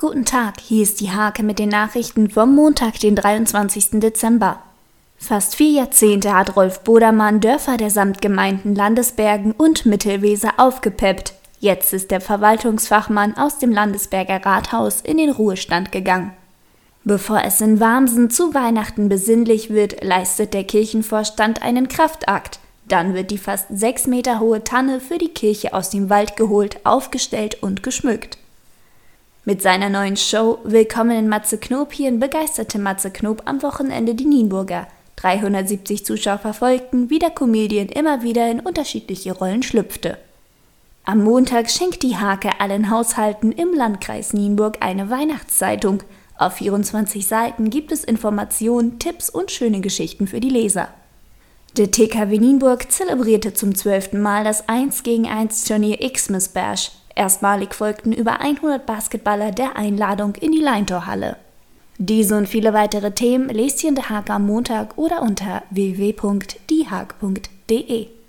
Guten Tag, hier ist die Hake mit den Nachrichten vom Montag, den 23. Dezember. Fast vier Jahrzehnte hat Rolf Bodermann Dörfer der Samtgemeinden Landesbergen und Mittelweser aufgepeppt. Jetzt ist der Verwaltungsfachmann aus dem Landesberger Rathaus in den Ruhestand gegangen. Bevor es in Warmsen zu Weihnachten besinnlich wird, leistet der Kirchenvorstand einen Kraftakt. Dann wird die fast sechs Meter hohe Tanne für die Kirche aus dem Wald geholt, aufgestellt und geschmückt. Mit seiner neuen Show Willkommen in Matze Knopien begeisterte Matze Knob am Wochenende die Nienburger. 370 Zuschauer verfolgten, wie der Comedian immer wieder in unterschiedliche Rollen schlüpfte. Am Montag schenkt die Hake allen Haushalten im Landkreis Nienburg eine Weihnachtszeitung. Auf 24 Seiten gibt es Informationen, Tipps und schöne Geschichten für die Leser. Der TKW Nienburg zelebrierte zum zwölften Mal das 1 gegen 1 Turnier Xmas Bash. Erstmalig folgten über 100 Basketballer der Einladung in die Leintorhalle. Diese und viele weitere Themen lest ihr in der Haag am Montag oder unter www.diehag.de.